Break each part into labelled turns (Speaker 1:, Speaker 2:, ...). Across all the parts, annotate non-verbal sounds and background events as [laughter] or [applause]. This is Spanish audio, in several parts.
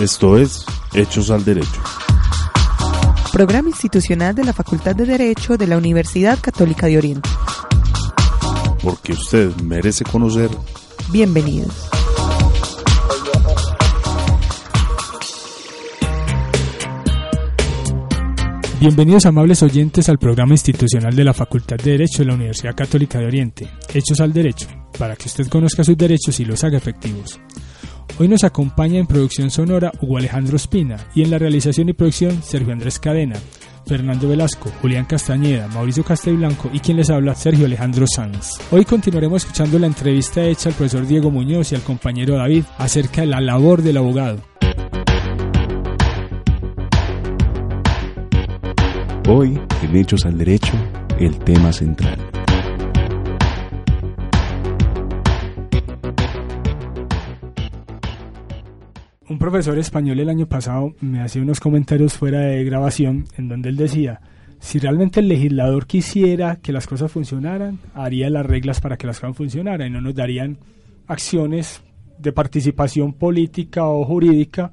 Speaker 1: Esto es Hechos al Derecho.
Speaker 2: Programa institucional de la Facultad de Derecho de la Universidad Católica de Oriente.
Speaker 1: Porque usted merece conocer.
Speaker 2: Bienvenidos.
Speaker 3: Bienvenidos amables oyentes al programa institucional de la Facultad de Derecho de la Universidad Católica de Oriente, Hechos al Derecho, para que usted conozca sus derechos y los haga efectivos. Hoy nos acompaña en producción sonora Hugo Alejandro Espina y en la realización y producción Sergio Andrés Cadena, Fernando Velasco, Julián Castañeda, Mauricio Castelblanco y quien les habla Sergio Alejandro Sanz. Hoy continuaremos escuchando la entrevista hecha al profesor Diego Muñoz y al compañero David acerca de la labor del abogado.
Speaker 1: Hoy, en Hechos al Derecho, el tema central.
Speaker 3: Un profesor español el año pasado me hacía unos comentarios fuera de grabación en donde él decía, si realmente el legislador quisiera que las cosas funcionaran, haría las reglas para que las cosas funcionaran y no nos darían acciones de participación política o jurídica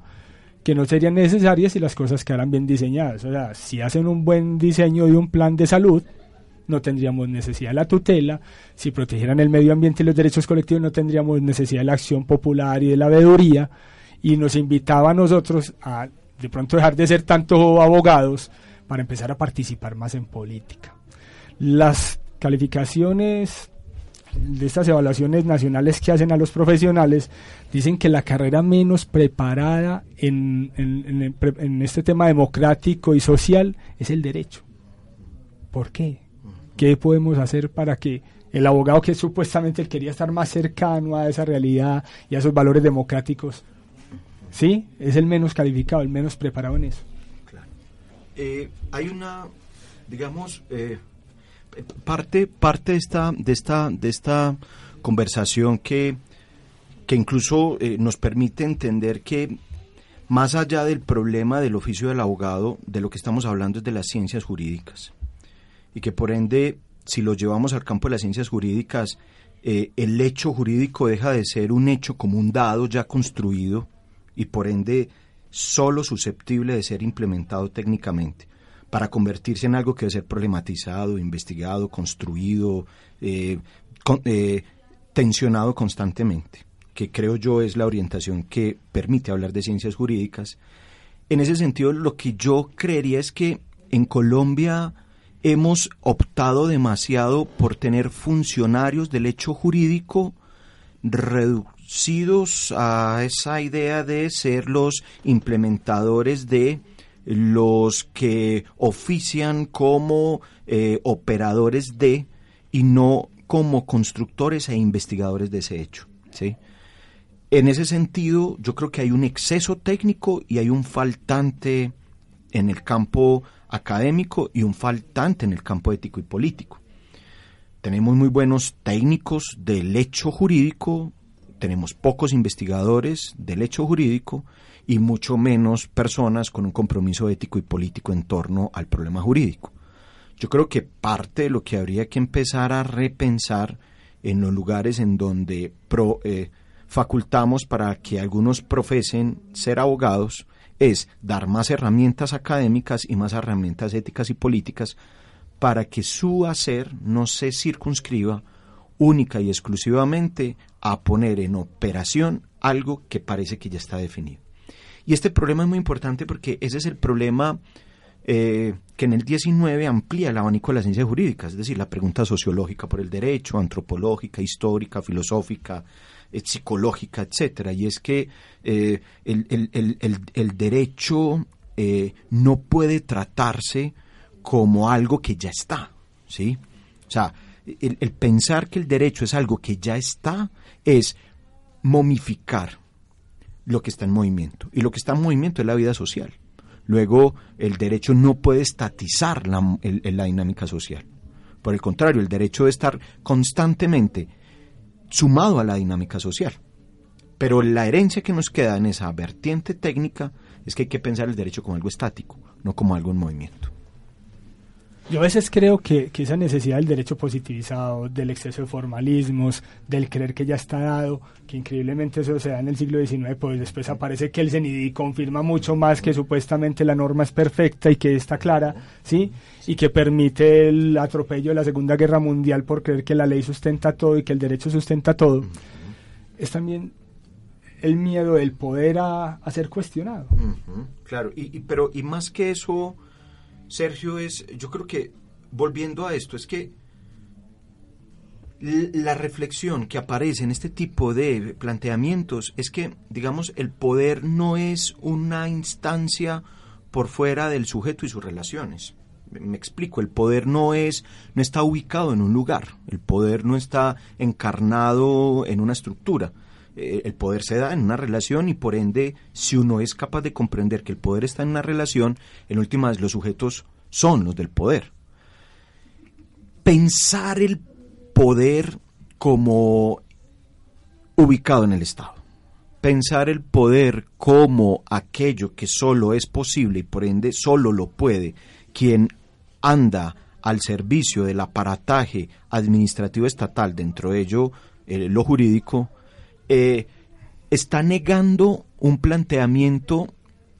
Speaker 3: que no serían necesarias si las cosas quedaran bien diseñadas. O sea, si hacen un buen diseño de un plan de salud, no tendríamos necesidad de la tutela, si protegieran el medio ambiente y los derechos colectivos, no tendríamos necesidad de la acción popular y de la veeduría, y nos invitaba a nosotros a de pronto dejar de ser tanto abogados para empezar a participar más en política. Las calificaciones de estas evaluaciones nacionales que hacen a los profesionales dicen que la carrera menos preparada en, en, en, este tema democrático y social es el derecho. ¿Por qué? ¿Qué podemos hacer para que el abogado que supuestamente quería estar más cercano a esa realidad y a esos valores democráticos, sí, es el menos calificado, el menos preparado en eso?
Speaker 4: Claro. Eh, hay una, digamos, eh, parte, parte de esta, de esta, de esta conversación que, que incluso eh, nos permite entender que más allá del problema del oficio del abogado, de lo que estamos hablando es de las ciencias jurídicas. Y que por ende, si lo llevamos al campo de las ciencias jurídicas, el hecho jurídico deja de ser un hecho como un dado ya construido y por ende solo susceptible de ser implementado técnicamente para convertirse en algo que debe ser problematizado, investigado, construido, eh, eh, tensionado constantemente, que creo yo es la orientación que permite hablar de ciencias jurídicas. En ese sentido, lo que yo creería es que en Colombia hemos optado demasiado por tener funcionarios del hecho jurídico reducidos a esa idea de ser los implementadores de los que ofician como eh, operadores de y no como constructores e investigadores de ese hecho. ¿sí? En ese sentido, yo creo que hay un exceso técnico y hay un faltante en el campo académico y un faltante en el campo ético y político. Tenemos muy buenos técnicos del hecho jurídico, tenemos pocos investigadores del hecho jurídico y mucho menos personas con un compromiso ético y político en torno al problema jurídico. Yo creo que parte de lo que habría que empezar a repensar en los lugares en donde eh, facultamos para que algunos profesen ser abogados es dar más herramientas académicas y más herramientas éticas y políticas para que su hacer no se circunscriba única y exclusivamente a poner en operación algo que parece que ya está definido. Y este problema es muy importante porque ese es el problema eh, que en el 19 amplía el abanico de las ciencias jurídicas, es decir, la pregunta sociológica por el derecho, antropológica, histórica, filosófica, eh, psicológica, etcétera. Y es que eh, el, derecho no puede tratarse como algo que ya está, ¿sí? O sea, el pensar que el derecho es algo que ya está es momificar lo que está en movimiento. Y lo que está en movimiento es la vida social. Luego, el derecho no puede estatizar la, la dinámica social. Por el contrario, el derecho debe estar constantemente sumado a la dinámica social. Pero la herencia que nos queda en esa vertiente técnica es que hay que pensar el derecho como algo estático, no como algo en movimiento.
Speaker 3: Yo a veces creo que, esa necesidad del derecho positivizado, del exceso de formalismos, del creer que ya está dado, que increíblemente eso se da en el siglo XIX, pues después aparece que el CENIDI confirma mucho más que supuestamente la norma es perfecta y que está clara, ¿sí? Y que permite el atropello de la Segunda Guerra Mundial por creer que la ley sustenta todo y que el derecho sustenta todo. Es también el miedo del poder a, ser cuestionado.
Speaker 4: Claro, y, pero y más que eso Sergio, es, yo creo que, volviendo a esto, es que la reflexión que aparece en este tipo de planteamientos es que, digamos, el poder no es una instancia por fuera del sujeto y sus relaciones. Me explico, el poder no es no está ubicado en un lugar, el poder no está encarnado en una estructura. Eh, el poder se da en una relación y por ende, si uno es capaz de comprender que el poder está en una relación, en últimas los sujetos son los del poder. Pensar el poder como ubicado en el Estado. Pensar el poder como aquello que solo es posible y por ende solo lo puede quien anda al servicio del aparataje administrativo estatal, dentro de ello eh, lo jurídico, eh, está negando un planteamiento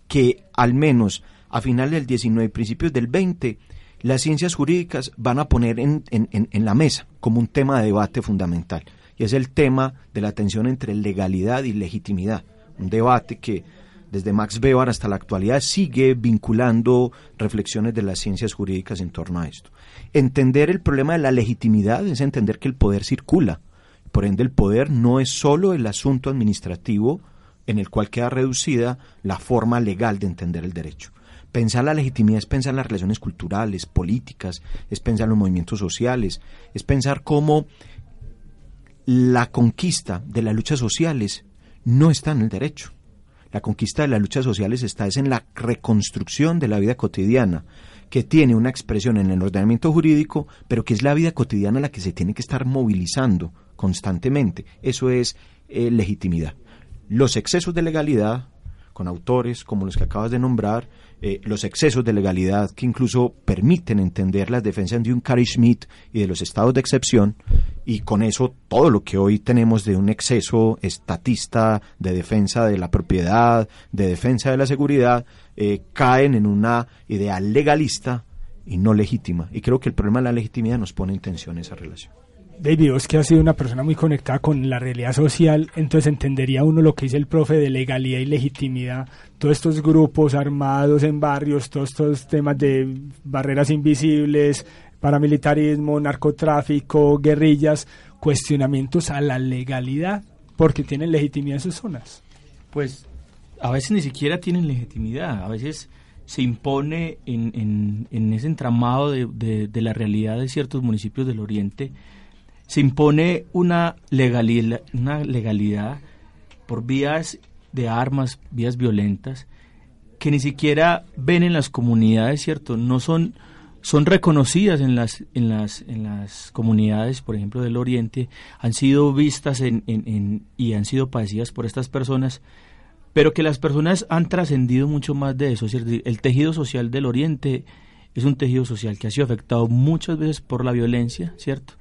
Speaker 4: que al menos a finales del 19 y principios del 20 las ciencias jurídicas van a poner en, en, la mesa como un tema de debate fundamental. Y es el tema de la tensión entre legalidad y legitimidad. Un debate que desde Max Weber hasta la actualidad sigue vinculando reflexiones de las ciencias jurídicas en torno a esto. Entender el problema de la legitimidad es entender que el poder circula, por ende, el poder no es solo el asunto administrativo en el cual queda reducida la forma legal de entender el derecho. Pensar la legitimidad es pensar las relaciones culturales, políticas, es pensar los movimientos sociales, es pensar cómo la conquista de las luchas sociales no está en el derecho. La conquista de las luchas sociales está es en la reconstrucción de la vida cotidiana, que tiene una expresión en el ordenamiento jurídico, pero que es la vida cotidiana la que se tiene que estar movilizando constantemente. Eso es eh, legitimidad. Los excesos de legalidad, con autores como los que acabas de nombrar, eh, los excesos de legalidad que incluso permiten entender las defensas de un Carey Schmidt y de los estados de excepción, y con eso todo lo que hoy tenemos de un exceso estatista de defensa de la propiedad, de defensa de la seguridad, eh, caen en una idea legalista y no legítima. Y creo que el problema de la legitimidad nos pone en tensión esa relación.
Speaker 3: David, vos que ha sido una persona muy conectada con la realidad social, entonces entendería uno lo que dice el profe de legalidad y legitimidad, todos estos grupos armados en barrios, todos estos temas de barreras invisibles, paramilitarismo, narcotráfico, guerrillas, cuestionamientos a la legalidad, porque tienen legitimidad en sus zonas.
Speaker 5: Pues a veces ni siquiera tienen legitimidad, a veces se impone en, en, ese entramado de, de la realidad de ciertos municipios del Oriente se impone una legalidad, una legalidad por vías de armas, vías violentas, que ni siquiera ven en las comunidades, ¿cierto? No son, son reconocidas en las, en, las, en las comunidades, por ejemplo, del Oriente, han sido vistas en, en, y han sido padecidas por estas personas, pero que las personas han trascendido mucho más de eso. ¿cierto? El tejido social del Oriente es un tejido social que ha sido afectado muchas veces por la violencia, ¿cierto?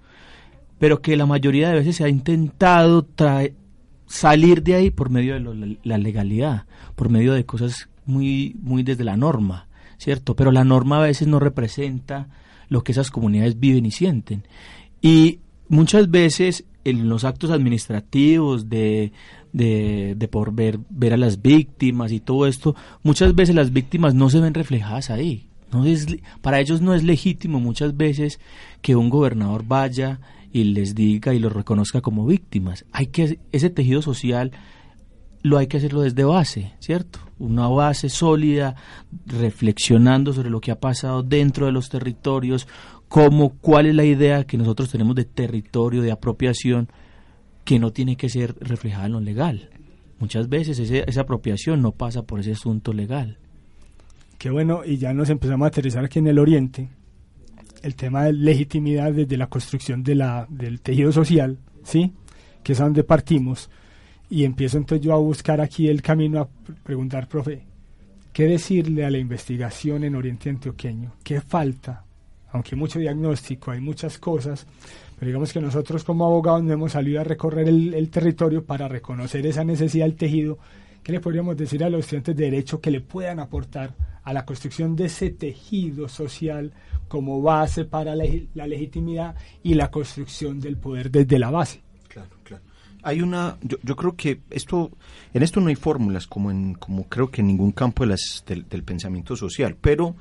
Speaker 5: Pero que la mayoría de veces se ha intentado salir de ahí por medio de la legalidad, por medio de cosas muy, muy desde la norma, ¿cierto? Pero la norma a veces no representa lo que esas comunidades viven y sienten. Y muchas veces en los actos administrativos de, de, de, por ver, ver a las víctimas y todo esto, muchas veces las víctimas no se ven reflejadas ahí. No es, para ellos no es legítimo muchas veces que un gobernador vaya y les diga y los reconozca como víctimas. Hay que ese tejido social lo hay que hacerlo desde base, ¿cierto? Una base sólida, reflexionando sobre lo que ha pasado dentro de los territorios, cómo, cuál es la idea que nosotros tenemos de territorio, de apropiación, que no tiene que ser reflejada en lo legal. Muchas veces esa apropiación no pasa por ese asunto legal.
Speaker 3: Qué bueno, y ya nos empezamos a aterrizar aquí en el Oriente, el tema de legitimidad desde la construcción de la, del tejido social, ¿sí? Que es donde partimos. Y empiezo entonces yo a buscar aquí el camino a preguntar, profe, ¿qué decirle a la investigación en Oriente Antioqueño? ¿Qué falta? Aunque mucho diagnóstico, hay muchas cosas, pero digamos que nosotros como abogados no hemos salido a recorrer el, el territorio para reconocer esa necesidad del tejido. ¿Qué le podríamos decir a los estudiantes de Derecho que le puedan aportar a la construcción de ese tejido social como base para la, legitimidad y la construcción del poder desde la base?
Speaker 4: Claro, claro hay una yo, yo, creo que esto en esto no hay fórmulas como en como creo que en ningún campo de las, del, del, pensamiento social pero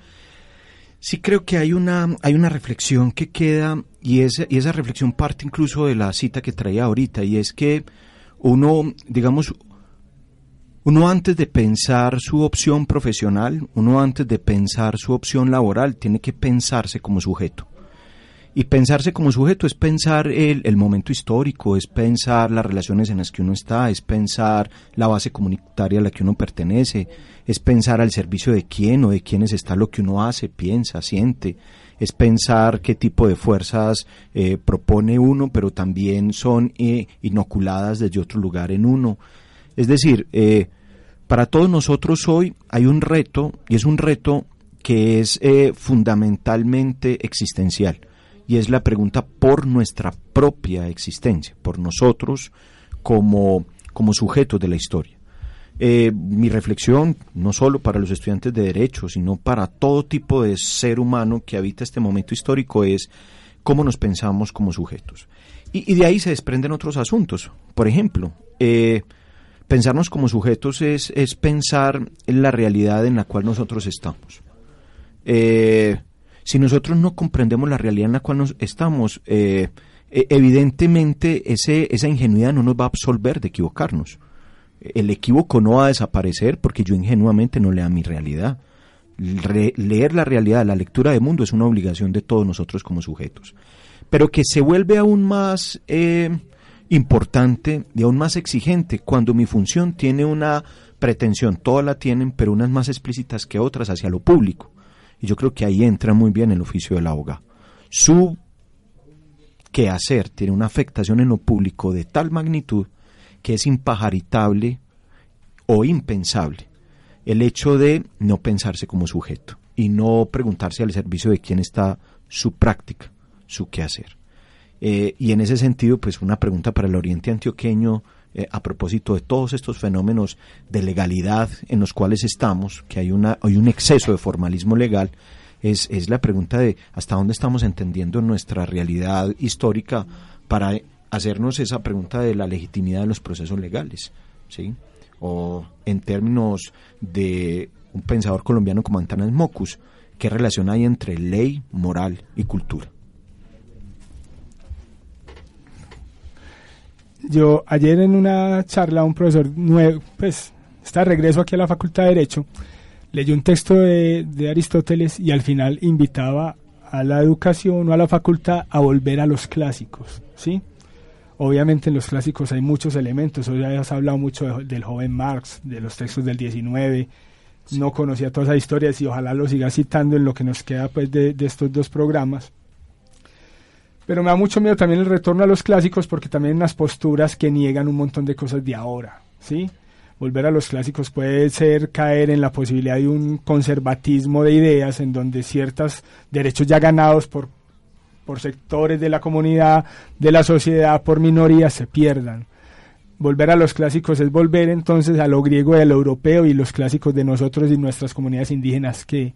Speaker 4: sí creo que hay una hay una reflexión que queda y esa y esa reflexión parte incluso de la cita que traía ahorita y es que uno digamos uno antes de pensar su opción profesional uno antes de pensar su opción laboral tiene que pensarse como sujeto y pensarse como sujeto es pensar el, momento histórico, es pensar las relaciones en las que uno está, es pensar la base comunitaria a la que uno pertenece, es pensar al servicio de quién o de quiénes está lo que uno hace, piensa, siente, es pensar qué tipo de fuerzas eh, propone uno, pero también son eh, inoculadas desde otro lugar en uno. Es decir, eh, para todos nosotros hoy hay un reto, y es un reto que es fundamentalmente existencial y es la pregunta por nuestra propia existencia, por nosotros como, como sujetos de la historia. Eh, mi reflexión, no solo para los estudiantes de Derecho, sino para todo tipo de ser humano que habita este momento histórico, es cómo nos pensamos como sujetos. Y, y de ahí se desprenden otros asuntos. Por ejemplo, eh, pensarnos como sujetos es, es, pensar en la realidad en la cual nosotros estamos. Eh, si nosotros no comprendemos la realidad en la cual nos estamos, eh, evidentemente ese, esa ingenuidad no nos va a absolver de equivocarnos. El equívoco no va a desaparecer porque yo ingenuamente no lea mi realidad. Re leer la realidad, la lectura de mundo es una obligación de todos nosotros como sujetos. Pero que se vuelve aún más eh, importante y aún más exigente cuando mi función tiene una pretensión, todas la tienen, pero unas más explícitas que otras hacia lo público. Y yo creo que ahí entra muy bien el oficio del abogado. Su quehacer tiene una afectación en lo público de tal magnitud que es impajaritable o impensable el hecho de no pensarse como sujeto y no preguntarse al servicio de quién está su práctica, su quehacer. Eh, y en ese sentido, pues una pregunta para el Oriente Antioqueño eh, a propósito de todos estos fenómenos de legalidad en los cuales estamos, que hay, una, hay un exceso de formalismo legal, es, es la pregunta de hasta dónde estamos entendiendo nuestra realidad histórica para hacernos esa pregunta de la legitimidad de los procesos legales, ¿sí? O en términos de un pensador colombiano como Antanas Mocus, ¿qué relación hay entre ley, moral y cultura?
Speaker 3: Yo ayer en una charla un profesor nuevo, pues está de regreso aquí a la Facultad de Derecho, leyó un texto de, de Aristóteles y al final invitaba a la educación o a la facultad a volver a los clásicos, ¿sí? Obviamente en los clásicos hay muchos elementos, hoy has hablado mucho de, del joven Marx, de los textos del 19, sí. no conocía todas esas historias y ojalá lo siga citando en lo que nos queda pues de, de estos dos programas. Pero me da mucho miedo también el retorno a los clásicos porque también unas posturas que niegan un montón de cosas de ahora, ¿sí? Volver a los clásicos puede ser caer en la posibilidad de un conservatismo de ideas en donde ciertos derechos ya ganados por, por sectores de la comunidad, de la sociedad, por minorías, se pierdan. Volver a los clásicos es volver entonces a lo griego y a lo europeo y los clásicos de nosotros y nuestras comunidades indígenas que,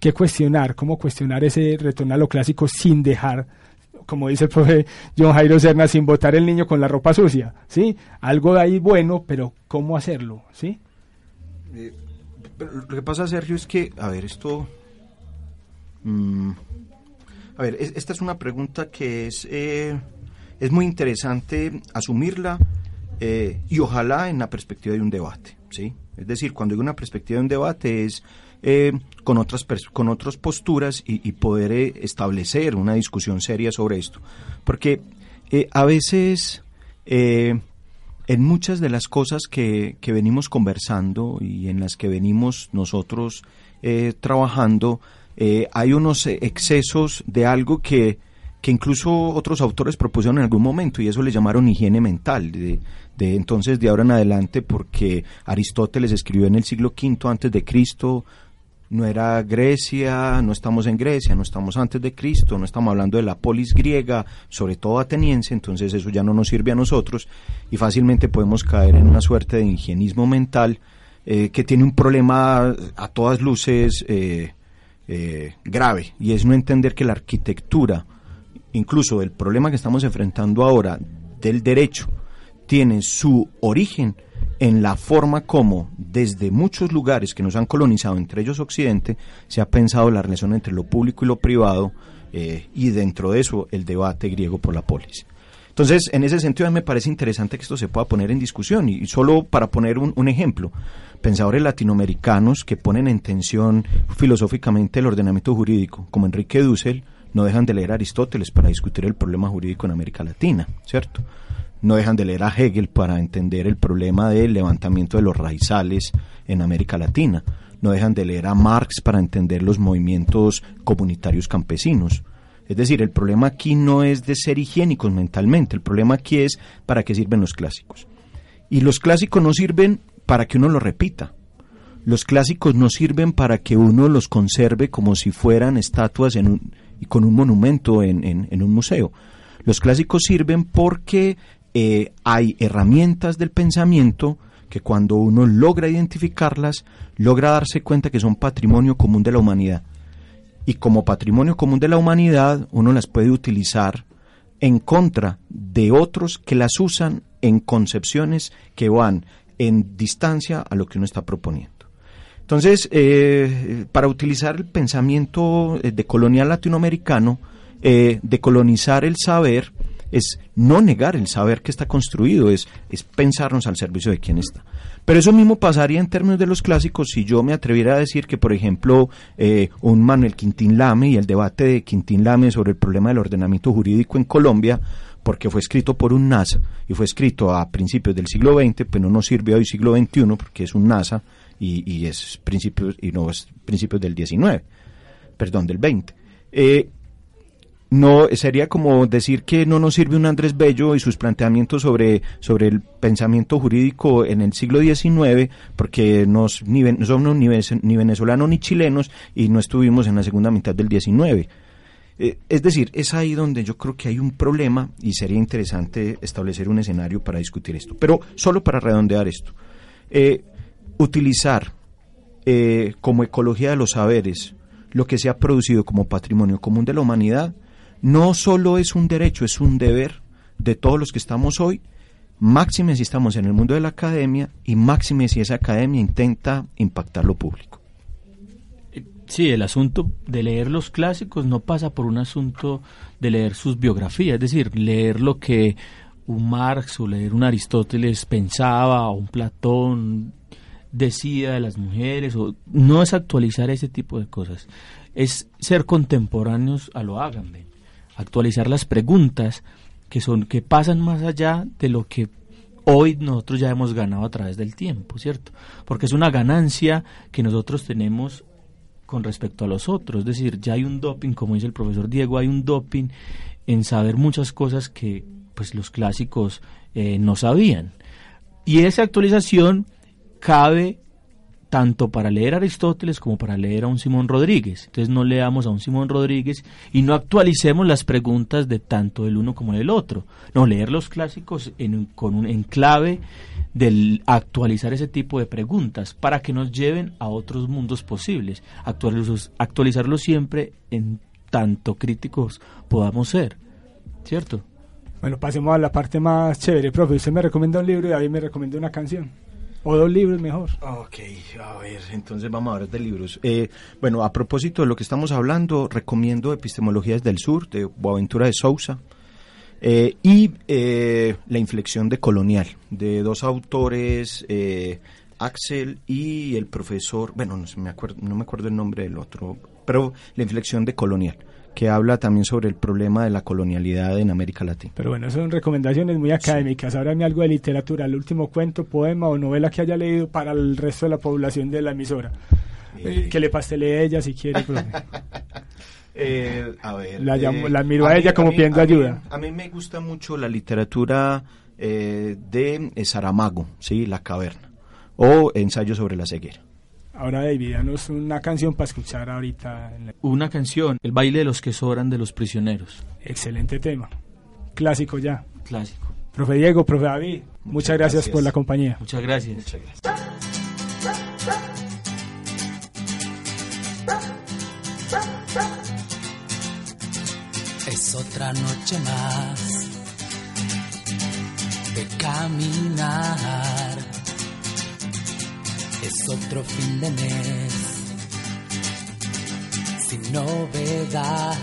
Speaker 3: que cuestionar, cómo cuestionar ese retorno a lo clásico sin dejar como dice el profe John Jairo Serna, sin botar el niño con la ropa sucia, ¿sí? Algo de ahí bueno, pero ¿cómo hacerlo, sí?
Speaker 4: Eh, lo que pasa, Sergio, es que, a ver, esto... Mmm, a ver, es, esta es una pregunta que es, eh, es muy interesante asumirla eh, y ojalá en la perspectiva de un debate, ¿sí? Es decir, cuando hay una perspectiva de un debate es eh, con otras con posturas y, y poder eh, establecer una discusión seria sobre esto porque eh, a veces en muchas de las cosas que, que, venimos conversando y en las que venimos nosotros trabajando, hay unos excesos de algo que, que incluso otros autores propusieron en algún momento y eso le llamaron higiene mental. De, de entonces, de ahora en adelante, porque Aristóteles escribió en el siglo V antes de Cristo, no era Grecia, no estamos en Grecia, no estamos antes de Cristo, no estamos hablando de la polis griega, sobre todo ateniense, entonces eso ya no nos sirve a nosotros y fácilmente podemos caer en una suerte de higienismo mental eh, que tiene un problema a todas luces eh, eh, grave y es no entender que la arquitectura, incluso el problema que estamos enfrentando ahora del derecho, tiene su origen en la forma como desde muchos lugares que nos han colonizado, entre ellos Occidente, se ha pensado la relación entre lo público y lo privado eh, y dentro de eso el debate griego por la polis. Entonces, en ese sentido, me parece interesante que esto se pueda poner en discusión y, solo para poner un, un ejemplo, pensadores latinoamericanos que ponen en tensión filosóficamente el ordenamiento jurídico, como Enrique Dussel, no dejan de leer a Aristóteles para discutir el problema jurídico en América Latina, ¿cierto? no dejan de leer a Hegel para entender el problema del levantamiento de los raizales en América Latina, no dejan de leer a Marx para entender los movimientos comunitarios campesinos. Es decir, el problema aquí no es de ser higiénicos mentalmente, el problema aquí es para qué sirven los clásicos. Y los clásicos no sirven para que uno lo repita. Los clásicos no sirven para que uno los conserve como si fueran estatuas en un, y con un monumento en, en un museo. Los clásicos sirven porque eh, hay herramientas del pensamiento que cuando uno logra identificarlas, logra darse cuenta que son patrimonio común de la humanidad. Y como patrimonio común de la humanidad, uno las puede utilizar en contra de otros que las usan en concepciones que van en distancia a lo que uno está proponiendo. Entonces, eh, para utilizar el pensamiento eh, de colonial latinoamericano, de colonizar el saber, es no negar el saber que está construido, es, pensarnos al servicio de quien está. Pero eso mismo pasaría en términos de los clásicos si yo me atreviera a decir que, por ejemplo, eh, un Manuel Quintín Lame y el debate de Quintín Lame sobre el problema del ordenamiento jurídico en Colombia, porque fue escrito por un NASA y fue escrito a principios del siglo XX, pero no nos sirve hoy siglo XXI porque es un NASA y, y es principios y no es principios del XIX, perdón, del XX. Eh, no sería como decir que no nos sirve un Andrés Bello y sus planteamientos sobre, sobre el pensamiento jurídico en el siglo XIX, porque no somos ni, ni, venezolanos ni chilenos y no estuvimos en la segunda mitad del XIX. Eh, es decir, es ahí donde yo creo que hay un problema y sería interesante establecer un escenario para discutir esto. Pero solo para redondear esto, eh, utilizar eh, como ecología de los saberes lo que se ha producido como patrimonio común de la humanidad, no solo es un derecho, es un deber de todos los que estamos hoy, máxime si estamos en el mundo de la academia y máxime si esa academia intenta impactar lo público.
Speaker 5: Sí, el asunto de leer los clásicos no pasa por un asunto de leer sus biografías, es decir, leer lo que un Marx o leer un Aristóteles pensaba o un Platón decía de las mujeres, o no es actualizar ese tipo de cosas, es ser contemporáneos a lo Agamben actualizar las preguntas que son que pasan más allá de lo que hoy nosotros ya hemos ganado a través del tiempo, ¿cierto? Porque es una ganancia que nosotros tenemos con respecto a los otros, es decir, ya hay un doping, como dice el profesor Diego, hay un doping en saber muchas cosas que pues los clásicos eh, no sabían. Y esa actualización cabe tanto para leer a Aristóteles como para leer a un Simón Rodríguez. Entonces no leamos a un Simón Rodríguez y no actualicemos las preguntas de tanto el uno como del otro. No, leer los clásicos en, con un enclave del actualizar ese tipo de preguntas para que nos lleven a otros mundos posibles. Actualizarlos, actualizarlos siempre en tanto críticos podamos ser. ¿Cierto?
Speaker 3: Bueno, pasemos a la parte más chévere, profe. Usted me recomienda un libro y David me recomienda una canción. O dos libros mejor.
Speaker 4: Ok, a ver, entonces vamos a hablar de libros. Eh, bueno, a propósito de lo que estamos hablando, recomiendo Epistemologías del Sur de Boaventura de Sousa eh, y eh, La inflexión de Colonial de dos autores, Axel y el profesor, bueno, no, me acuerdo, no me acuerdo el nombre del otro, pero La inflexión de Colonial que habla también sobre el problema de la colonialidad en América Latina.
Speaker 3: Pero bueno, son recomendaciones muy académicas. Ahora algo de literatura, el último cuento, poema o novela que haya leído para el resto de la población de la emisora. Eh, que le pastelee ella si quiere. [laughs]
Speaker 4: Eh, a ver,
Speaker 3: la,
Speaker 4: eh,
Speaker 3: la miro a, ella como pidiendo ayuda.
Speaker 4: a mí me gusta mucho la literatura de Saramago, ¿sí? La caverna, o Ensayo sobre la ceguera.
Speaker 3: Ahora, David, danos una canción para escuchar ahorita.
Speaker 5: Una canción, El baile de los que sobran de los prisioneros.
Speaker 3: Excelente tema. Clásico ya.
Speaker 5: Clásico.
Speaker 3: Profe Diego, profe David, muchas, gracias, por la compañía.
Speaker 5: Muchas gracias. Muchas gracias.
Speaker 6: Es otra noche más de caminar es otro fin de mes sin novedad.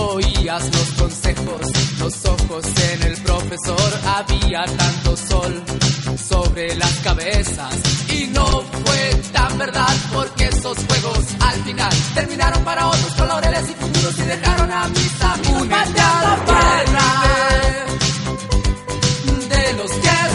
Speaker 6: Oías los consejos, los ojos en el profesor, había tanto sol sobre las cabezas. Y no fue tan verdad porque esos juegos al final terminaron para otros colores y futuros y dejaron a mis amigos de los que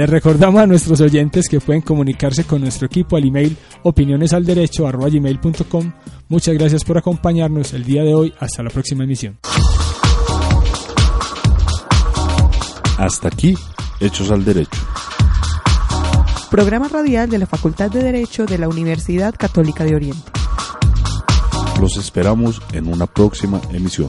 Speaker 3: Les recordamos a nuestros oyentes que pueden comunicarse con nuestro equipo al email opinionesalderecho.com. Muchas gracias por acompañarnos el día de hoy. Hasta la próxima emisión.
Speaker 1: Hasta aquí, Hechos al Derecho.
Speaker 2: Programa radial de la Facultad de Derecho de la Universidad Católica de Oriente.
Speaker 1: Los esperamos en una próxima emisión.